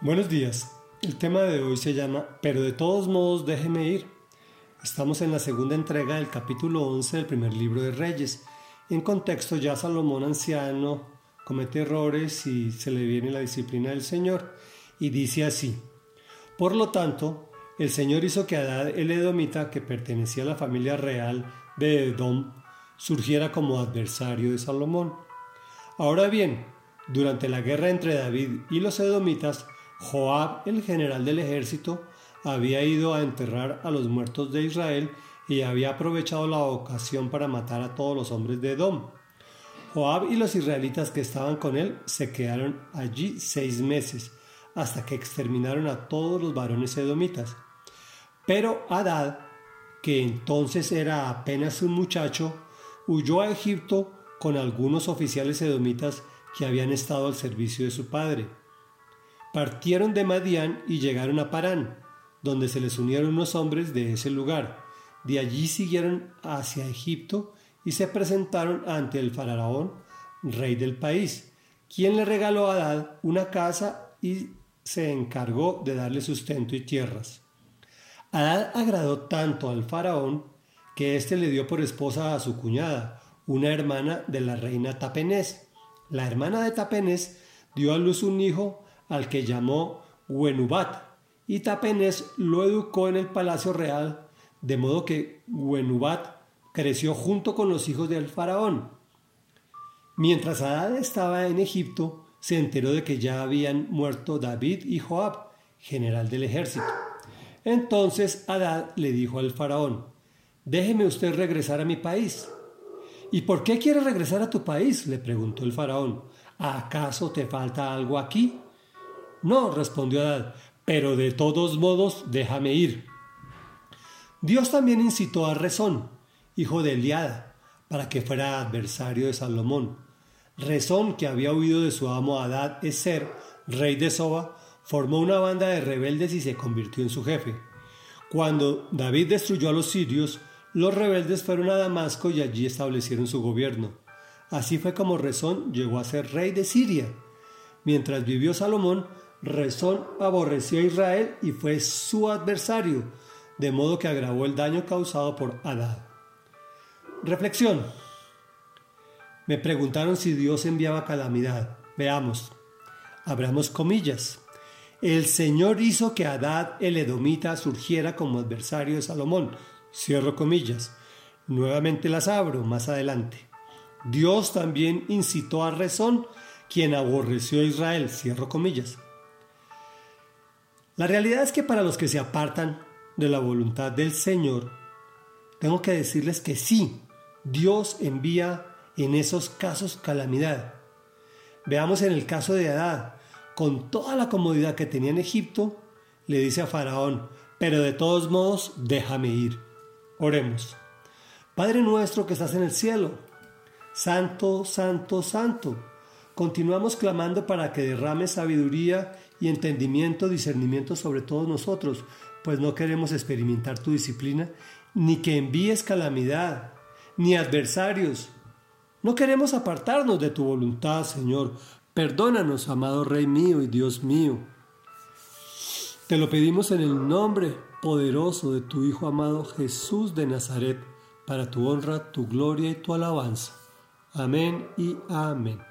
Buenos días. El tema de hoy se llama Pero de todos modos déjeme ir. Estamos en la segunda entrega del capítulo 11 del primer libro de Reyes. En contexto ya Salomón anciano comete errores y se le viene la disciplina del Señor y dice así. Por lo tanto, el Señor hizo que Adad el Edomita, que pertenecía a la familia real de Edom, surgiera como adversario de Salomón. Ahora bien, durante la guerra entre David y los edomitas, Joab, el general del ejército, había ido a enterrar a los muertos de Israel y había aprovechado la ocasión para matar a todos los hombres de Edom. Joab y los israelitas que estaban con él se quedaron allí seis meses, hasta que exterminaron a todos los varones edomitas. Pero Hadad, que entonces era apenas un muchacho, huyó a Egipto con algunos oficiales edomitas que habían estado al servicio de su padre partieron de Madián y llegaron a Parán, donde se les unieron unos hombres de ese lugar. De allí siguieron hacia Egipto y se presentaron ante el faraón, rey del país, quien le regaló a Adad una casa y se encargó de darle sustento y tierras. Adad agradó tanto al faraón que éste le dio por esposa a su cuñada, una hermana de la reina Tapenés. La hermana de Tapenés dio a luz un hijo al que llamó Huenubat, y Tapenes lo educó en el palacio real, de modo que Huenubat creció junto con los hijos del faraón. Mientras Adad estaba en Egipto, se enteró de que ya habían muerto David y Joab, general del ejército. Entonces Adad le dijo al faraón, déjeme usted regresar a mi país. ¿Y por qué quiere regresar a tu país? le preguntó el faraón. ¿Acaso te falta algo aquí? No, respondió Adad, pero de todos modos déjame ir. Dios también incitó a Rezón, hijo de Eliada, para que fuera adversario de Salomón. Rezón, que había huido de su amo Adad Eser, rey de Soba, formó una banda de rebeldes y se convirtió en su jefe. Cuando David destruyó a los sirios, los rebeldes fueron a Damasco y allí establecieron su gobierno. Así fue como Rezón llegó a ser rey de Siria. Mientras vivió Salomón, Rezón aborreció a Israel y fue su adversario, de modo que agravó el daño causado por Adad. Reflexión. Me preguntaron si Dios enviaba calamidad. Veamos. Abramos comillas. El Señor hizo que Adad el Edomita surgiera como adversario de Salomón. Cierro comillas. Nuevamente las abro más adelante. Dios también incitó a Rezón, quien aborreció a Israel. Cierro comillas. La realidad es que para los que se apartan de la voluntad del Señor, tengo que decirles que sí, Dios envía en esos casos calamidad. Veamos en el caso de Adad, con toda la comodidad que tenía en Egipto, le dice a Faraón, pero de todos modos déjame ir. Oremos. Padre nuestro que estás en el cielo, santo, santo, santo continuamos clamando para que derrame sabiduría y entendimiento, discernimiento sobre todos nosotros, pues no queremos experimentar tu disciplina, ni que envíes calamidad, ni adversarios. No queremos apartarnos de tu voluntad, Señor. Perdónanos, amado Rey mío y Dios mío. Te lo pedimos en el nombre poderoso de tu Hijo amado Jesús de Nazaret, para tu honra, tu gloria y tu alabanza. Amén y amén.